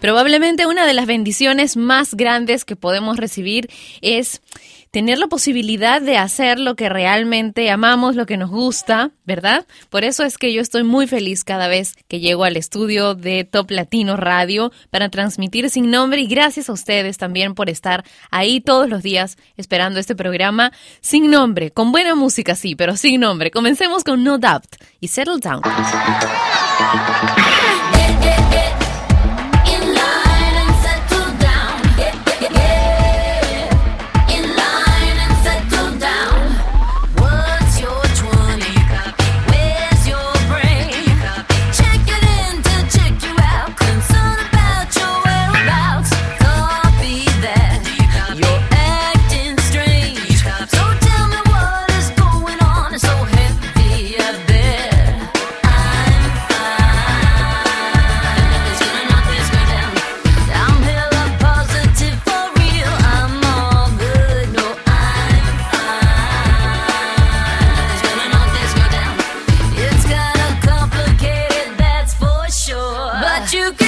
Probablemente una de las bendiciones más grandes que podemos recibir es tener la posibilidad de hacer lo que realmente amamos, lo que nos gusta, ¿verdad? Por eso es que yo estoy muy feliz cada vez que llego al estudio de Top Latino Radio para transmitir sin nombre y gracias a ustedes también por estar ahí todos los días esperando este programa sin nombre, con buena música sí, pero sin nombre. Comencemos con No Doubt y Settle Down. you can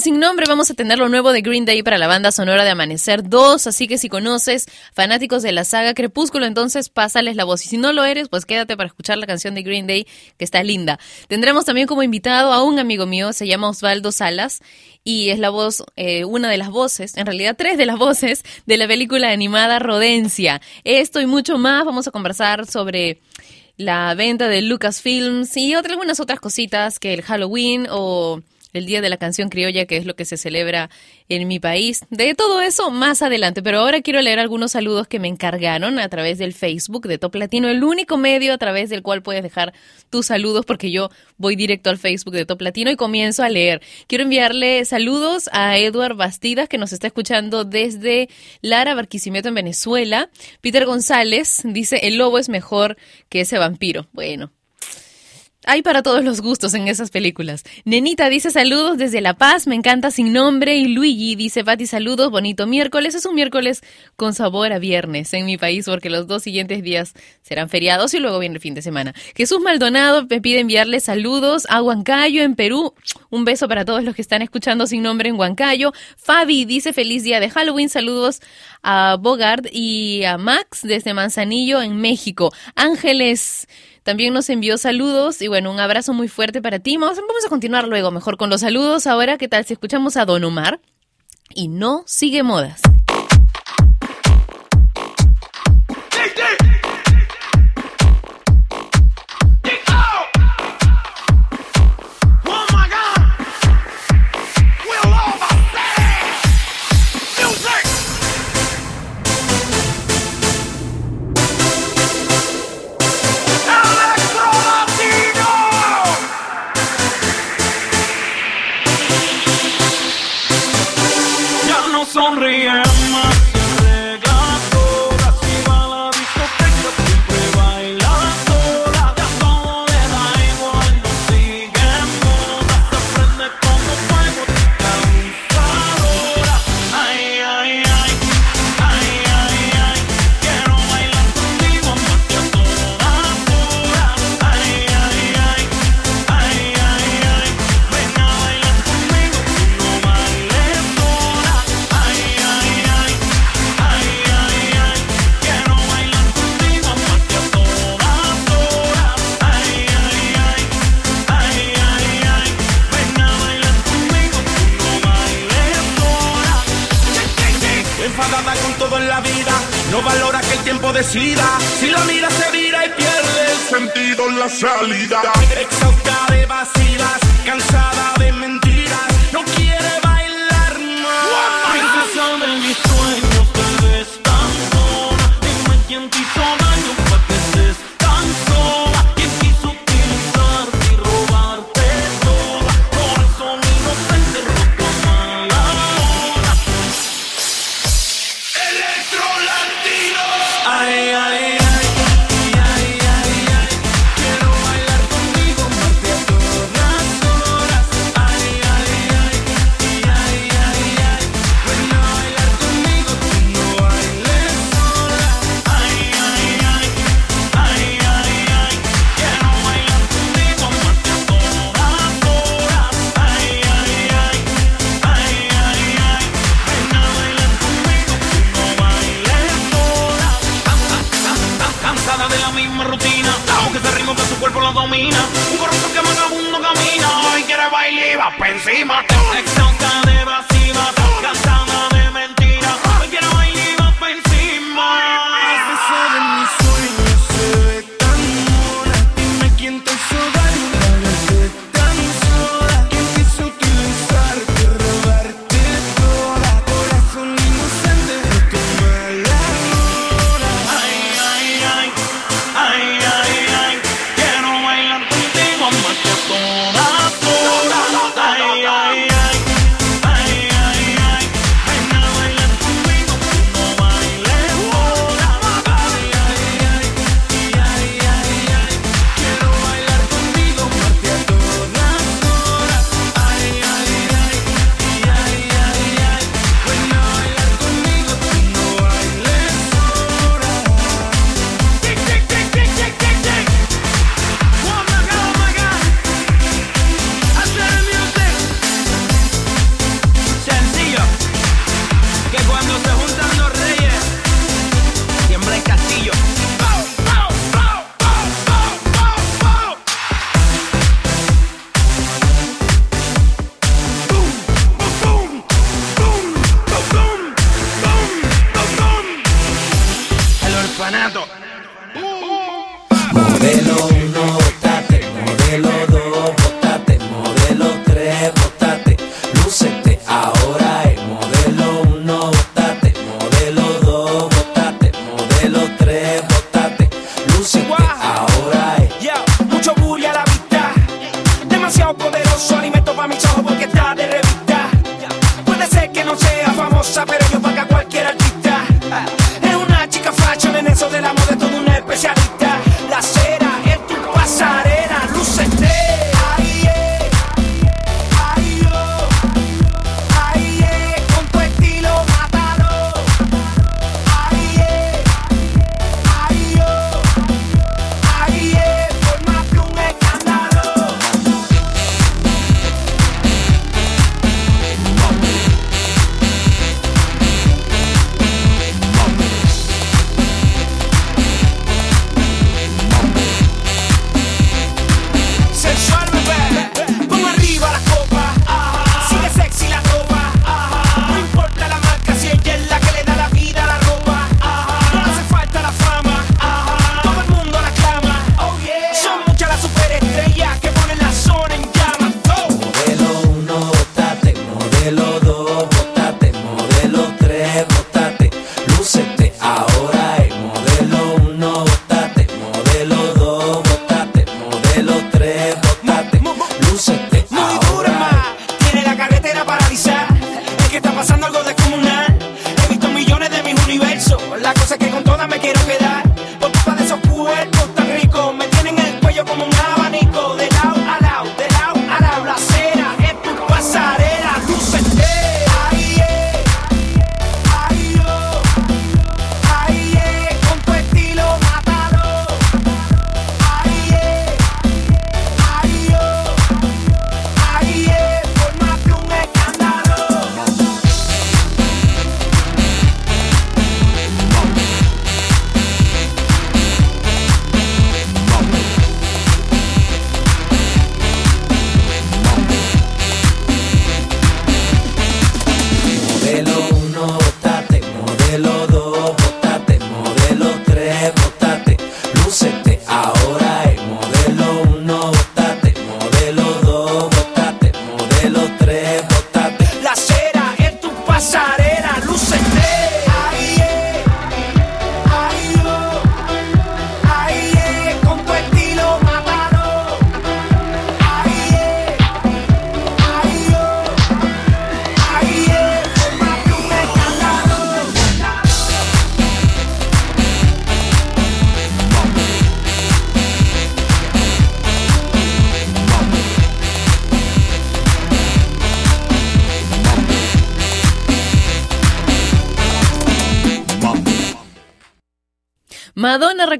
Sin Nombre vamos a tener lo nuevo de Green Day para la banda sonora de Amanecer 2, así que si conoces fanáticos de la saga Crepúsculo, entonces pásales la voz. Y si no lo eres, pues quédate para escuchar la canción de Green Day, que está linda. Tendremos también como invitado a un amigo mío, se llama Osvaldo Salas, y es la voz, eh, una de las voces, en realidad tres de las voces, de la película animada Rodencia. Esto y mucho más, vamos a conversar sobre la venta de Lucasfilms y otras, algunas otras cositas que el Halloween o el Día de la Canción Criolla, que es lo que se celebra en mi país. De todo eso más adelante, pero ahora quiero leer algunos saludos que me encargaron a través del Facebook de Top Latino, el único medio a través del cual puedes dejar tus saludos, porque yo voy directo al Facebook de Top Latino y comienzo a leer. Quiero enviarle saludos a Edward Bastidas, que nos está escuchando desde Lara, Barquisimeto, en Venezuela. Peter González dice, el lobo es mejor que ese vampiro. Bueno, hay para todos los gustos en esas películas. Nenita dice saludos desde La Paz, me encanta sin nombre. Y Luigi dice, Pati, saludos, bonito miércoles. Es un miércoles con sabor a viernes en mi país porque los dos siguientes días serán feriados y luego viene el fin de semana. Jesús Maldonado me pide enviarle saludos a Huancayo en Perú. Un beso para todos los que están escuchando sin nombre en Huancayo. Fabi dice feliz día de Halloween. Saludos a Bogart y a Max desde Manzanillo en México. Ángeles también nos envió saludos y bueno, un abrazo muy fuerte para ti. Vamos, vamos a continuar luego mejor con los saludos. Ahora, ¿qué tal si escuchamos a Don Omar? Y no sigue modas.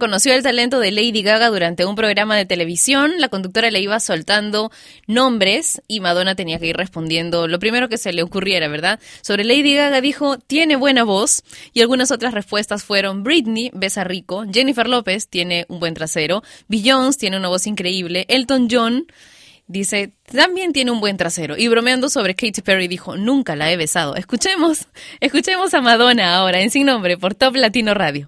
reconoció el talento de Lady Gaga durante un programa de televisión. La conductora le iba soltando nombres y Madonna tenía que ir respondiendo lo primero que se le ocurriera, ¿verdad? Sobre Lady Gaga dijo, tiene buena voz. Y algunas otras respuestas fueron, Britney besa rico, Jennifer López tiene un buen trasero, Beyoncé tiene una voz increíble, Elton John dice, también tiene un buen trasero. Y bromeando sobre Katy Perry dijo, nunca la he besado. Escuchemos, escuchemos a Madonna ahora en Sin Nombre por Top Latino Radio.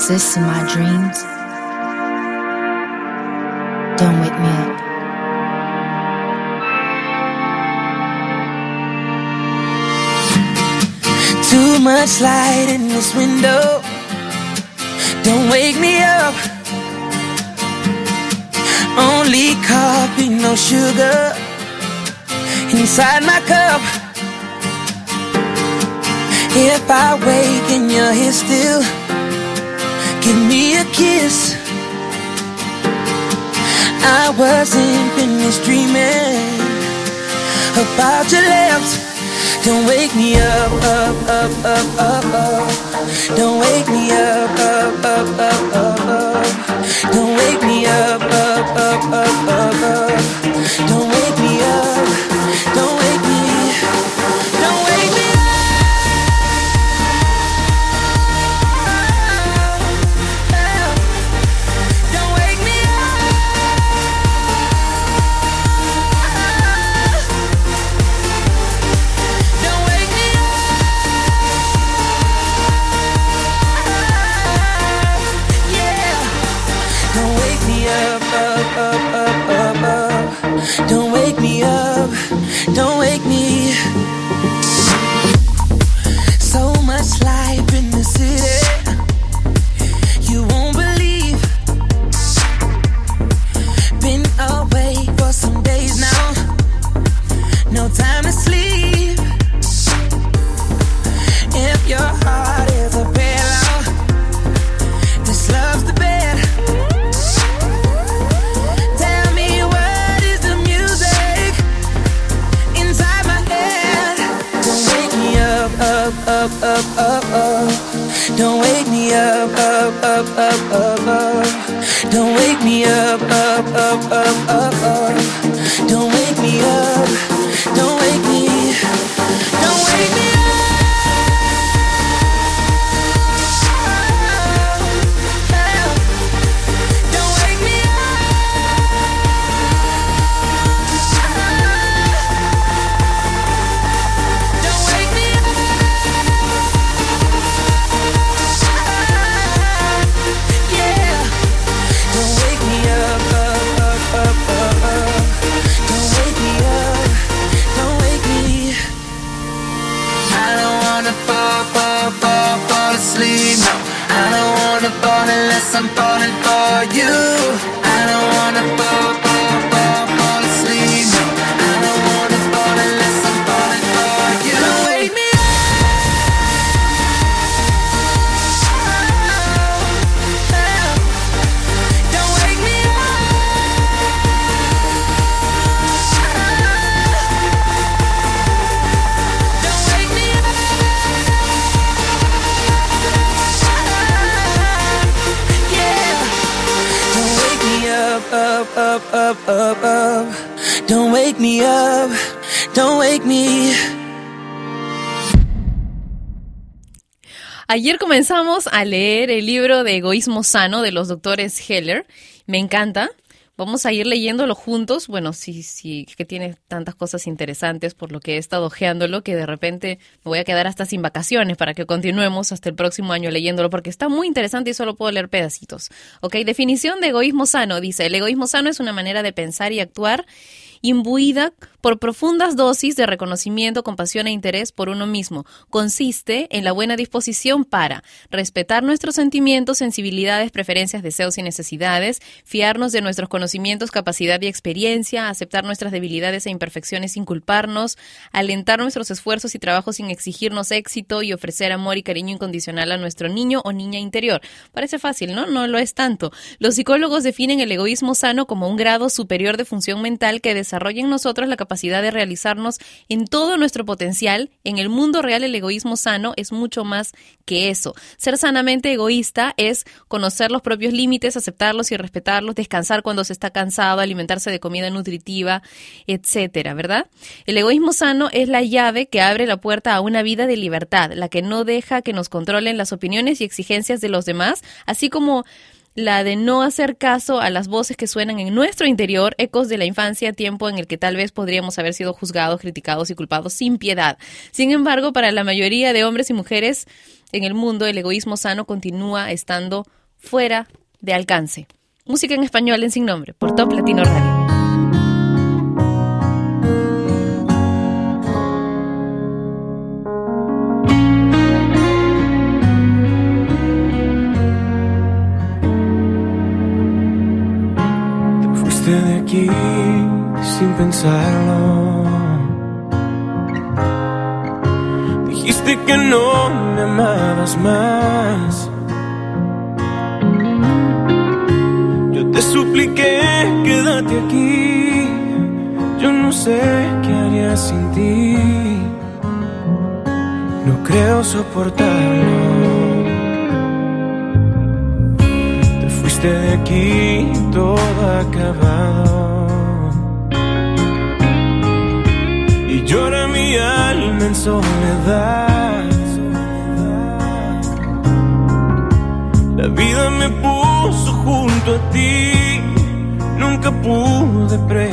exists in my dreams. Don't wake me up. Too much light in this window. Don't wake me up. Only coffee, no sugar inside my cup. If I wake and you're here still. Give me a kiss. I wasn't finished dreaming about your lips. Don't wake me up, up, up, up, up, up. Don't wake me up, up, up, up, up, up. Don't wake me up, up, up, up, up, up. Don't wake me up. Comenzamos a leer el libro de Egoísmo Sano de los doctores Heller. Me encanta. Vamos a ir leyéndolo juntos. Bueno, sí, sí, que tiene tantas cosas interesantes por lo que he estado ojeándolo que de repente me voy a quedar hasta sin vacaciones para que continuemos hasta el próximo año leyéndolo porque está muy interesante y solo puedo leer pedacitos. Ok, definición de egoísmo sano. Dice, el egoísmo sano es una manera de pensar y actuar imbuida por profundas dosis de reconocimiento, compasión e interés por uno mismo. Consiste en la buena disposición para respetar nuestros sentimientos, sensibilidades, preferencias, deseos y necesidades, fiarnos de nuestros conocimientos, capacidad y experiencia, aceptar nuestras debilidades e imperfecciones sin culparnos, alentar nuestros esfuerzos y trabajos sin exigirnos éxito y ofrecer amor y cariño incondicional a nuestro niño o niña interior. Parece fácil, ¿no? No lo es tanto. Los psicólogos definen el egoísmo sano como un grado superior de función mental que desarrolla en nosotros la capacidad de realizarnos en todo nuestro potencial. En el mundo real el egoísmo sano es mucho más que eso. Ser sanamente egoísta es conocer los propios límites, aceptarlos y respetarlos, descansar cuando se está cansado, alimentarse de comida nutritiva, etcétera, ¿verdad? El egoísmo sano es la llave que abre la puerta a una vida de libertad, la que no deja que nos controlen las opiniones y exigencias de los demás, así como la de no hacer caso a las voces que suenan en nuestro interior, ecos de la infancia, tiempo en el que tal vez podríamos haber sido juzgados, criticados y culpados sin piedad. Sin embargo, para la mayoría de hombres y mujeres en el mundo, el egoísmo sano continúa estando fuera de alcance. Música en español en sin nombre, por Top Latino Radio. Fuiste de aquí sin pensarlo. Dijiste que no me amabas más. Yo te supliqué, quédate aquí. Yo no sé qué haría sin ti. No creo soportarlo. De aquí todo acabado. Y llora mi alma en soledad. La vida me puso junto a ti. Nunca pude predecir.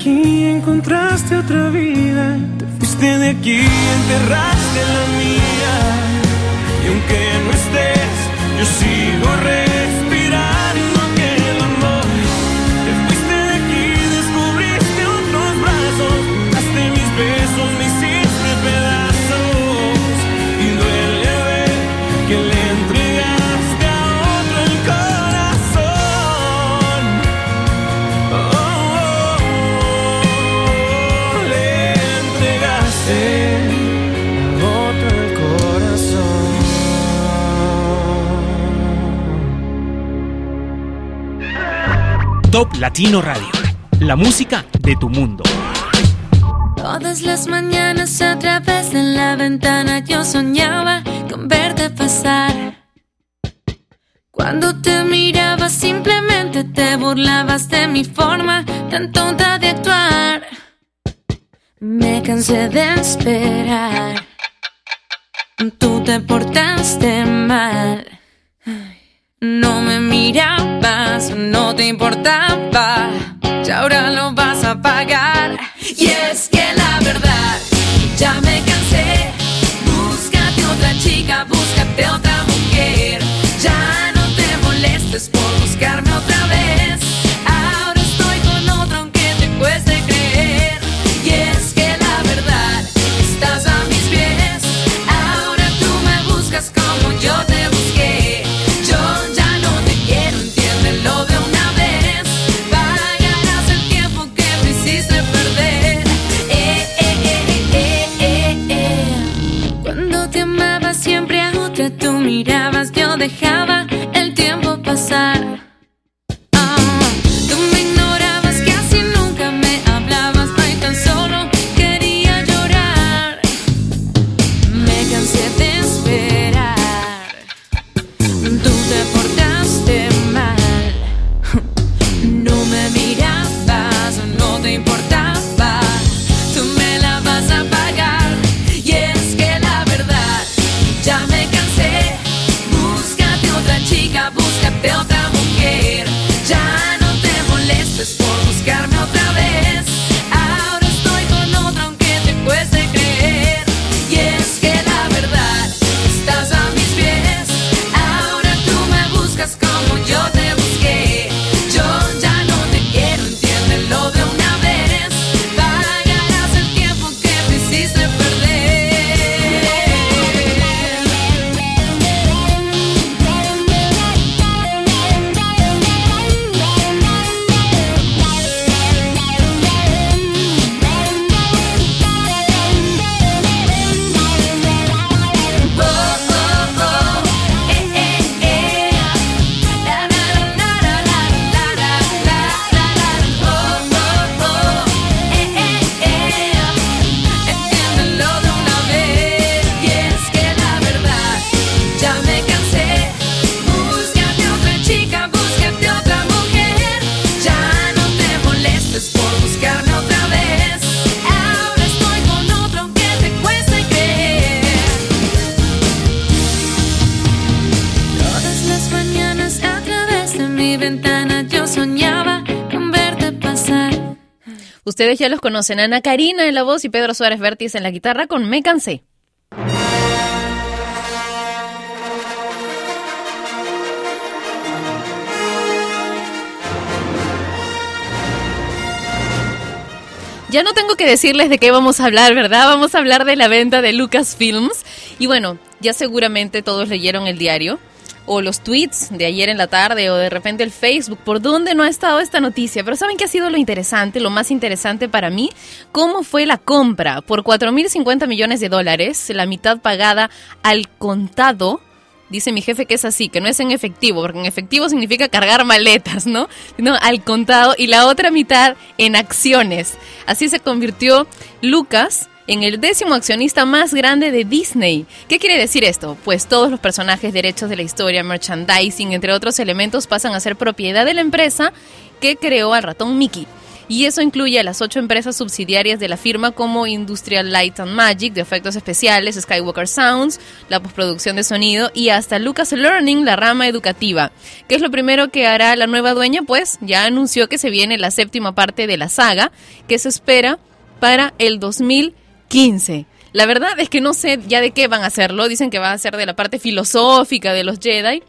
aquí encontraste otra vida. Te fuiste de aquí enterraste la mía. Y aunque no estés, yo sigo re Top Latino Radio, la música de tu mundo. Todas las mañanas a través de la ventana yo soñaba con verte pasar. Cuando te mirabas simplemente te burlabas de mi forma tan tonta de actuar. Me cansé de esperar. Tú te portaste mal. No me mirabas, no te importaba, y ahora lo vas a pagar. Y es que la verdad, ya me cansé. Búscate otra chica, búscate otra. que tú mirabas yo dejaba soñaba con verte pasar. Ustedes ya los conocen, Ana Karina en la voz y Pedro Suárez Vértiz en la guitarra con Me Cansé. Ya no tengo que decirles de qué vamos a hablar, ¿verdad? Vamos a hablar de la venta de Lucasfilms. Y bueno, ya seguramente todos leyeron el diario, o los tweets de ayer en la tarde o de repente el Facebook, por dónde no ha estado esta noticia. Pero ¿saben qué ha sido lo interesante, lo más interesante para mí? ¿Cómo fue la compra? Por 4.050 millones de dólares, la mitad pagada al contado. Dice mi jefe que es así, que no es en efectivo, porque en efectivo significa cargar maletas, ¿no? No, al contado y la otra mitad en acciones. Así se convirtió Lucas en el décimo accionista más grande de Disney. ¿Qué quiere decir esto? Pues todos los personajes, derechos de la historia, merchandising, entre otros elementos, pasan a ser propiedad de la empresa que creó al ratón Mickey. Y eso incluye a las ocho empresas subsidiarias de la firma como Industrial Light and Magic de efectos especiales, Skywalker Sounds, la postproducción de sonido y hasta Lucas Learning, la rama educativa. ¿Qué es lo primero que hará la nueva dueña? Pues ya anunció que se viene la séptima parte de la saga, que se espera para el 2015. La verdad es que no sé ya de qué van a hacerlo. Dicen que va a ser de la parte filosófica de los Jedi.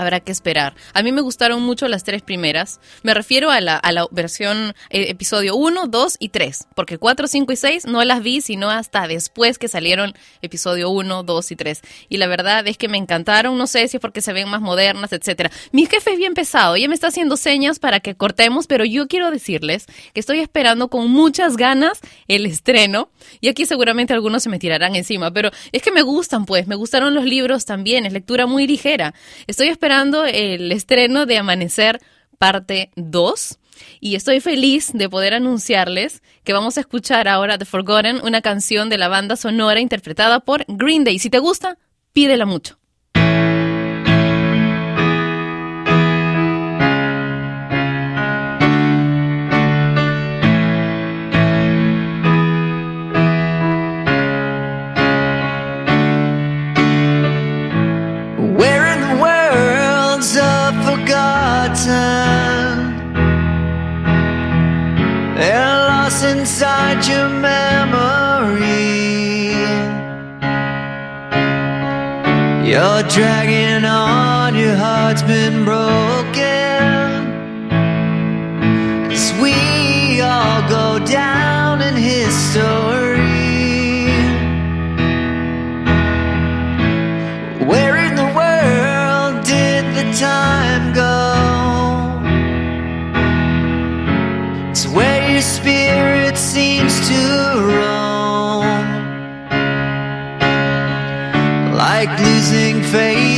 Habrá que esperar. A mí me gustaron mucho las tres primeras. Me refiero a la, a la versión eh, episodio 1, 2 y 3. Porque 4, 5 y 6 no las vi, sino hasta después que salieron episodio 1, 2 y 3. Y la verdad es que me encantaron. No sé si es porque se ven más modernas, etcétera. Mi jefe es bien pesado. Ella me está haciendo señas para que cortemos, pero yo quiero decirles que estoy esperando con muchas ganas el estreno. Y aquí seguramente algunos se me tirarán encima. Pero es que me gustan, pues. Me gustaron los libros también. Es lectura muy ligera. Estoy esperando el estreno de Amanecer parte 2 y estoy feliz de poder anunciarles que vamos a escuchar ahora The Forgotten, una canción de la banda sonora interpretada por Green Day. Si te gusta, pídela mucho. You're dragging on, your heart's been broken. As we all go down in history. Where in the world did the time go? It's where your spirit seems to Like losing faith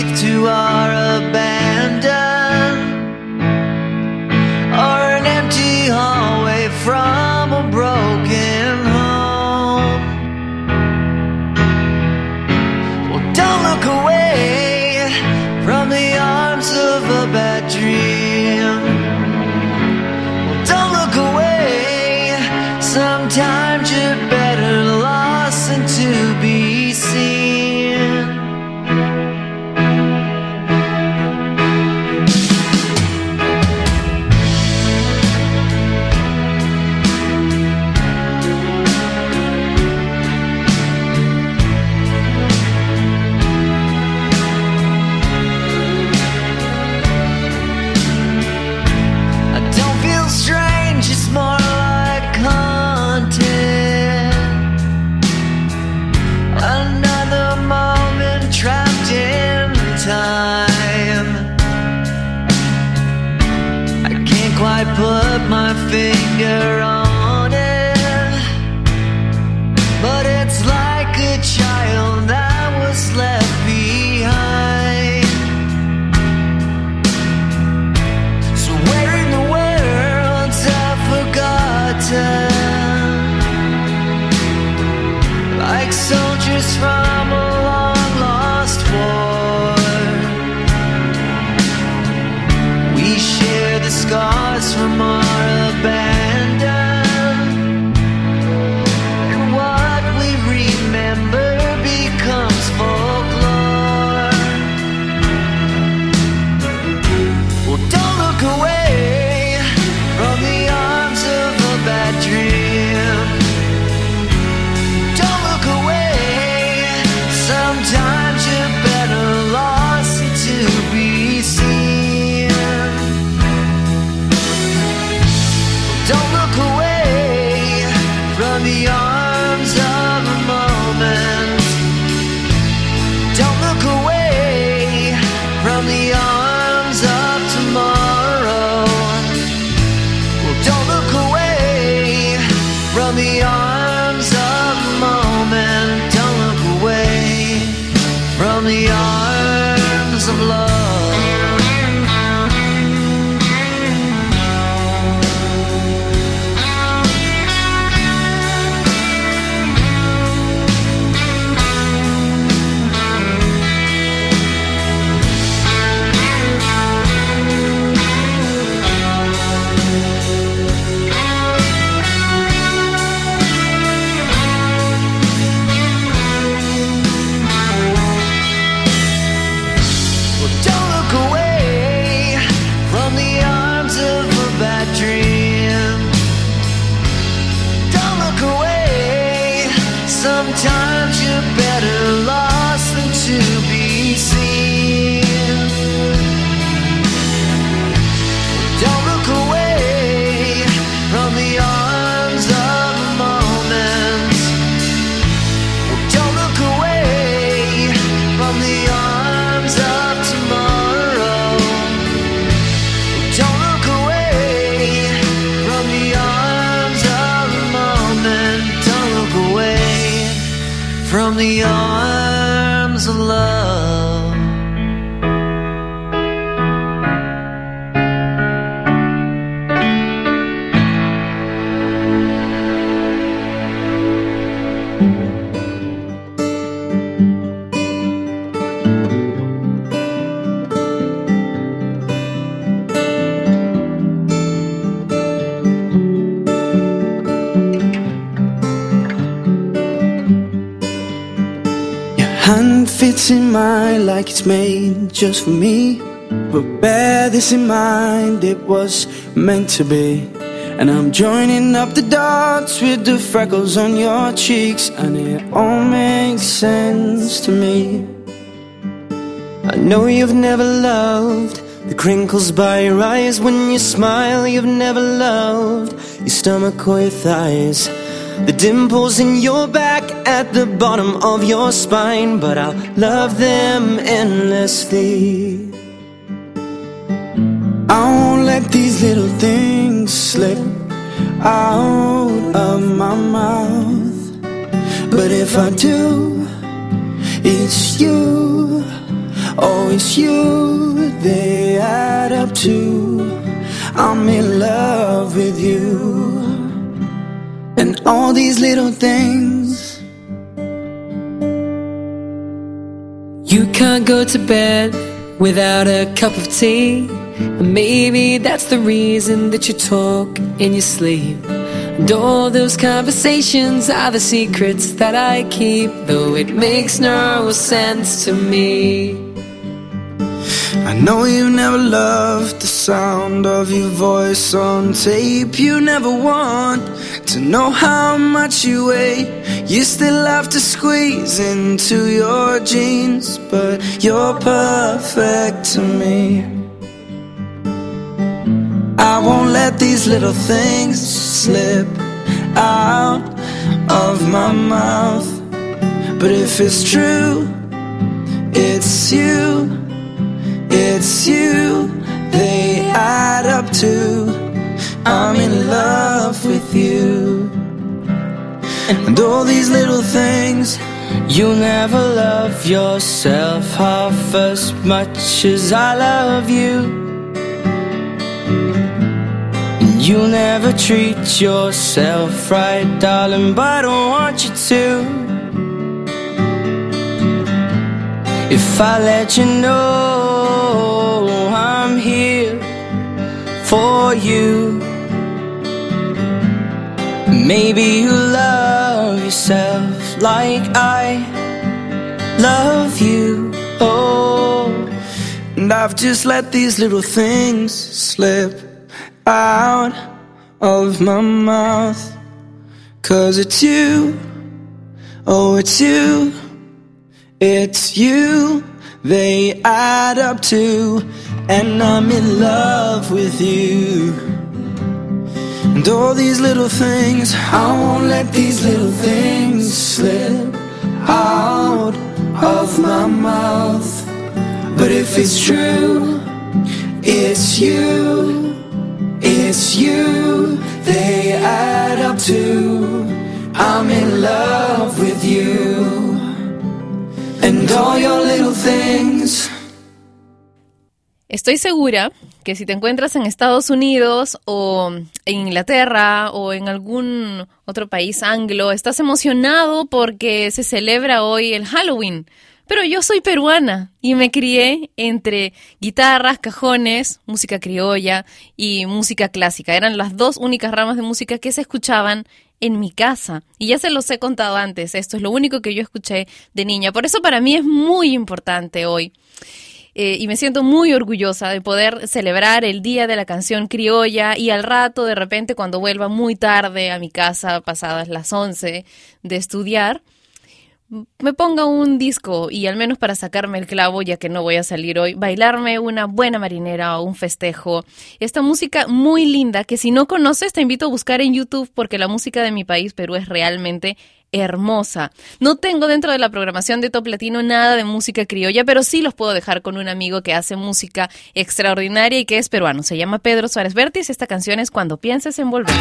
on the just for me. But bear this in mind, it was meant to be. And I'm joining up the dots with the freckles on your cheeks, and it all makes sense to me. I know you've never loved the crinkles by your eyes when you smile. You've never loved your stomach or your thighs. The dimples in your back at the bottom of your spine, but I'll love them endlessly. I won't let these little things slip out of my mouth. But if I do, it's you. Oh, it's you they add up to. I'm in love with you. And all these little things. You can't go to bed without a cup of tea. And maybe that's the reason that you talk in your sleep. And all those conversations are the secrets that I keep, though it makes no sense to me. I know you never loved the sound of your voice on tape. You never want to know how much you weigh. You still have to squeeze into your jeans, but you're perfect to me. I won't let these little things slip out of my mouth. But if it's true, it's you. It's you, they add up to. I'm in love with you. And all these little things. You'll never love yourself half as much as I love you. You'll never treat yourself right, darling, but I don't want you to. If I let you know you, maybe you love yourself like I love you. Oh, and I've just let these little things slip out of my mouth. Cause it's you, oh, it's you, it's you, they add up to, and I'm in love with you. And all these little things, I won't let these little things slip out of my mouth. But if it's true, it's you, it's you, they add up to. I'm in love with you. All things. Estoy segura que si te encuentras en Estados Unidos o en Inglaterra o en algún otro país anglo, estás emocionado porque se celebra hoy el Halloween. Pero yo soy peruana y me crié entre guitarras, cajones, música criolla y música clásica. Eran las dos únicas ramas de música que se escuchaban en mi casa. Y ya se los he contado antes, esto es lo único que yo escuché de niña. Por eso para mí es muy importante hoy. Eh, y me siento muy orgullosa de poder celebrar el Día de la Canción Criolla y al rato, de repente, cuando vuelva muy tarde a mi casa, pasadas las 11 de estudiar, me ponga un disco y al menos para sacarme el clavo, ya que no voy a salir hoy, bailarme una buena marinera o un festejo. Esta música muy linda que si no conoces te invito a buscar en YouTube porque la música de mi país, Perú, es realmente hermosa. No tengo dentro de la programación de Top Latino nada de música criolla, pero sí los puedo dejar con un amigo que hace música extraordinaria y que es peruano. Se llama Pedro Suárez Vértiz. Esta canción es Cuando pienses en volver.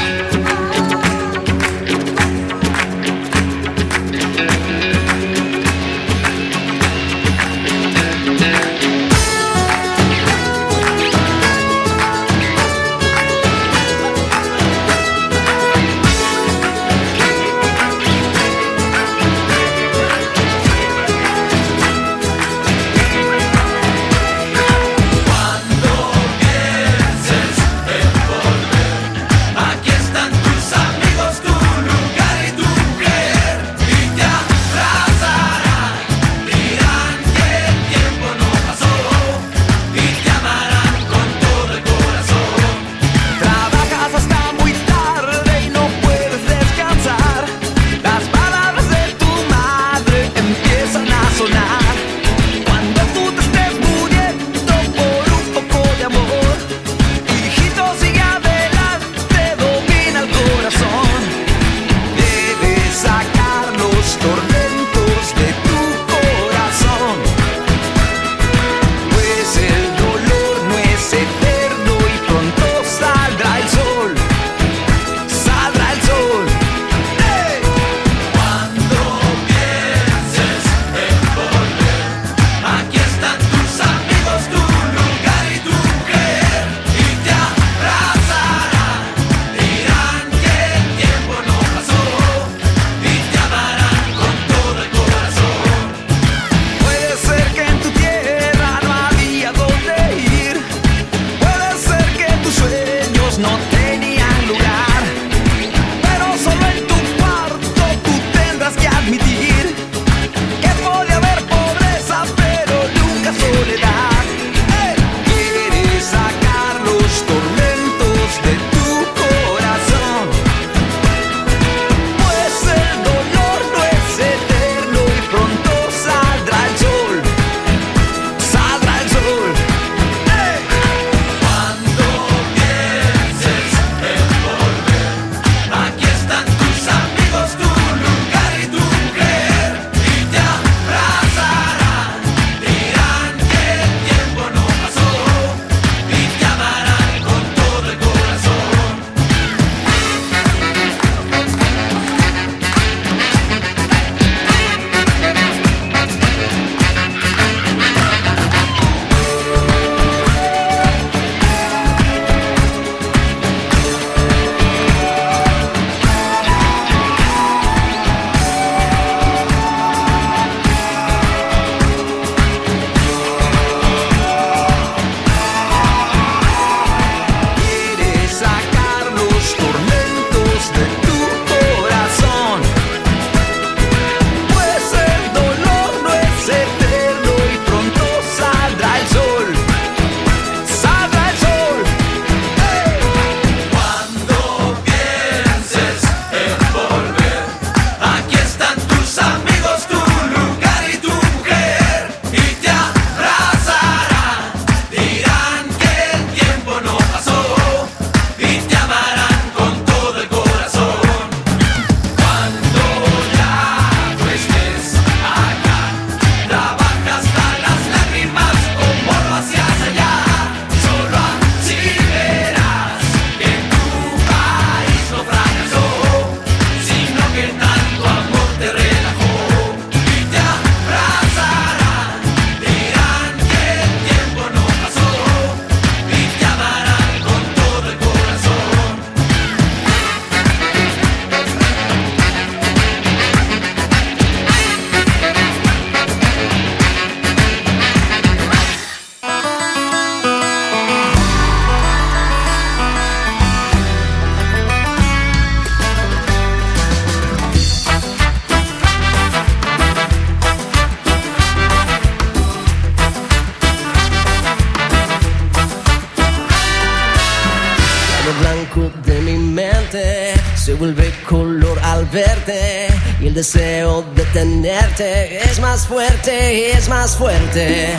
Más fuerte.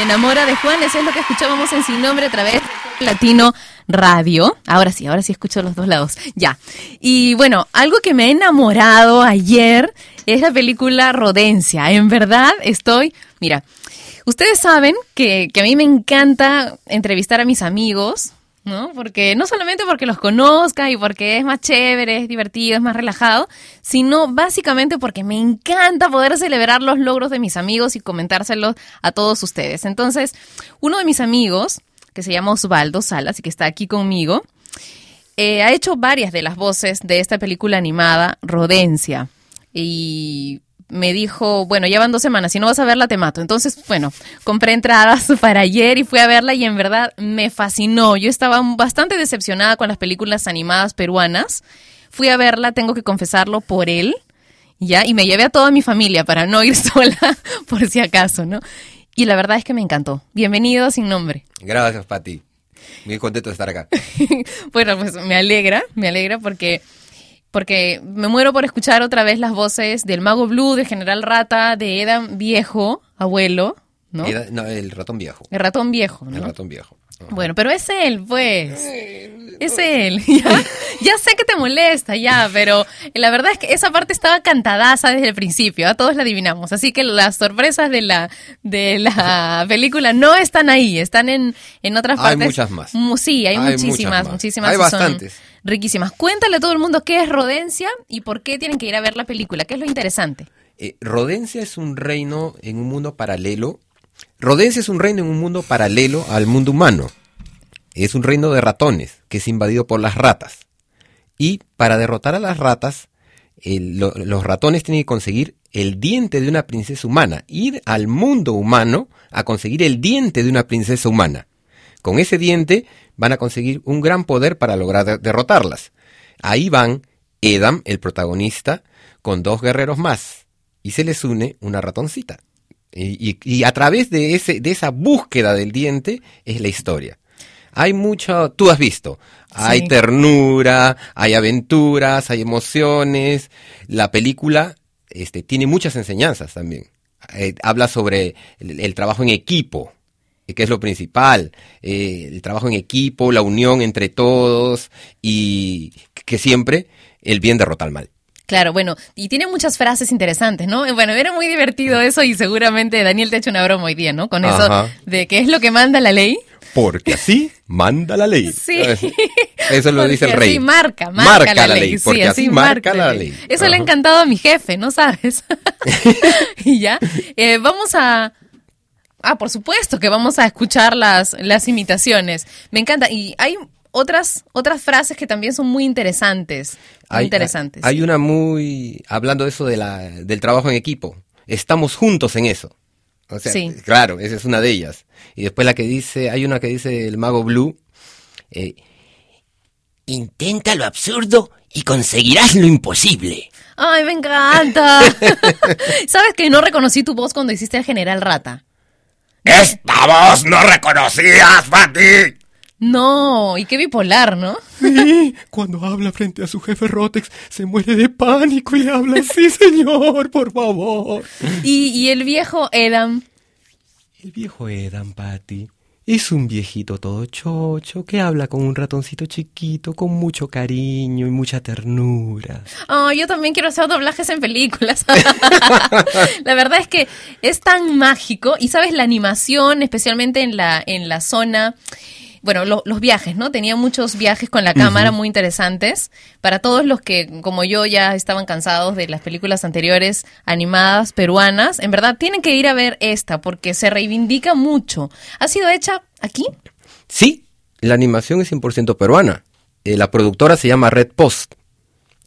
Me enamora de Juanes, es lo que escuchábamos en Sin Nombre a través de Latino Radio. Ahora sí, ahora sí escucho los dos lados. Ya. Y bueno, algo que me ha enamorado ayer es la película Rodencia. En verdad estoy, mira, ustedes saben que, que a mí me encanta entrevistar a mis amigos, ¿no? Porque no solamente porque los conozca y porque es más chévere, es divertido, es más relajado, sino básicamente porque me encanta poder celebrar los logros de mis amigos y comentárselos a todos ustedes. Entonces, uno de mis amigos, que se llama Osvaldo Salas y que está aquí conmigo, eh, ha hecho varias de las voces de esta película animada, Rodencia. Y me dijo, bueno, ya van dos semanas, si no vas a verla te mato. Entonces, bueno, compré entradas para ayer y fui a verla y en verdad me fascinó. Yo estaba bastante decepcionada con las películas animadas peruanas. Fui a verla, tengo que confesarlo, por él, ¿ya? Y me llevé a toda mi familia para no ir sola, por si acaso, ¿no? Y la verdad es que me encantó. Bienvenido Sin Nombre. Gracias, Pati. Muy contento de estar acá. bueno, pues me alegra, me alegra porque porque me muero por escuchar otra vez las voces del Mago Blue, de General Rata, de Edan Viejo, abuelo, ¿no? No, el ratón viejo. El ratón viejo, ¿no? El ratón viejo. Bueno, pero es él, pues. Es él. Ya, ya sé que te molesta, ya, pero la verdad es que esa parte estaba cantadaza desde el principio, a todos la adivinamos. Así que las sorpresas de la, de la película no están ahí, están en, en otras Hay partes. muchas más. Sí, hay, Hay muchísimas, muchas más. muchísimas. Hay son bastantes. Riquísimas. Cuéntale a todo el mundo qué es Rodencia y por qué tienen que ir a ver la película, qué es lo interesante. Eh, Rodencia es un reino en un mundo paralelo. Rodencia es un reino en un mundo paralelo al mundo humano. Es un reino de ratones que es invadido por las ratas. Y para derrotar a las ratas, los ratones tienen que conseguir el diente de una princesa humana. Ir al mundo humano a conseguir el diente de una princesa humana. Con ese diente van a conseguir un gran poder para lograr de- derrotarlas. Ahí van Edam, el protagonista, con dos guerreros más. Y se les une una ratoncita. Y, y- y a través de, ese, de esa búsqueda del diente es la historia. Hay mucho, tú has visto, hay Sí. ternura, hay aventuras, hay emociones. La película este, tiene muchas enseñanzas también. Eh, habla sobre el, el trabajo en equipo, que es lo principal, eh, el trabajo en equipo, la unión entre todos y que siempre el bien derrota al mal. Claro, bueno, y tiene muchas frases interesantes, ¿no? Eh, Bueno, era muy divertido eso y seguramente Daniel te ha hecho una broma hoy día, ¿no? Con eso Ajá. de qué es lo que manda la ley. Porque así manda la ley. Sí. Eso lo dice el rey. así marca, marca, la, ley. Sí, así marca la ley. Eso le ha encantado a mi jefe, ¿no sabes? y ya, eh, vamos a... Ah, por supuesto que vamos a escuchar las, las imitaciones. Me encanta. Y hay otras, otras frases que también son muy interesantes. Hay- interesantes. Hay una muy, hablando de eso de la, del trabajo en equipo. Estamos juntos en eso. O sea, Sí. claro, esa es una de ellas. Y después la que dice, hay una que dice el mago Blue, eh, Intenta lo absurdo y conseguirás lo imposible. Ay, me encanta. ¿Sabes que no reconocí tu voz cuando hiciste al general Rata? ¡Esta voz no reconocías, Pati! No, y qué bipolar, ¿no? Cuando habla frente a su jefe Rotex, se muere de pánico y le habla así, señor, por favor. Y, y el viejo Edam. El viejo Edan, Patty, es un viejito todo chocho que habla con un ratoncito chiquito con mucho cariño y mucha ternura. Oh, yo también quiero hacer doblajes en películas. la verdad es que es tan mágico y sabes la animación, especialmente en la en la zona bueno, lo- los viajes, ¿no? Tenía muchos viajes con la cámara muy interesantes. Para todos los que, como yo, ya estaban cansados de las películas anteriores animadas peruanas, en verdad tienen que ir a ver esta porque se reivindica mucho. ¿Ha sido hecha aquí? Sí, la animación es 100% peruana. Eh, la productora se llama Red Post.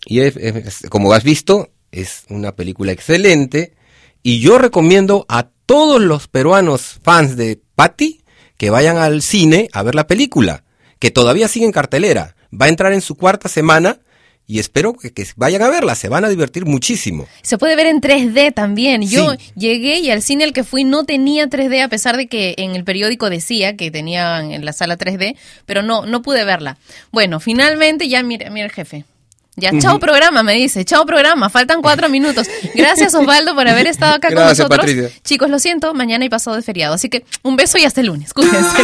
Y es- es- como has visto, es una película excelente. Y yo recomiendo a todos los peruanos fans de Patty que vayan al cine a ver la película, que todavía sigue en cartelera. Va a entrar en su cuarta semana y espero que, que vayan a verla, se van a divertir muchísimo. Se puede ver en 3D también. Yo llegué y al cine al que fui no tenía 3D, a pesar de que en el periódico decía que tenían en la sala 3D, pero no, no pude verla. Bueno, finalmente ya mira, mira el jefe. Ya, chao programa, me dice. Chao programa, faltan cuatro minutos. Gracias Osvaldo por haber estado acá con nosotros. Chicos, lo siento, mañana y pasado de feriado. Así que un beso y hasta el lunes. Cuídense.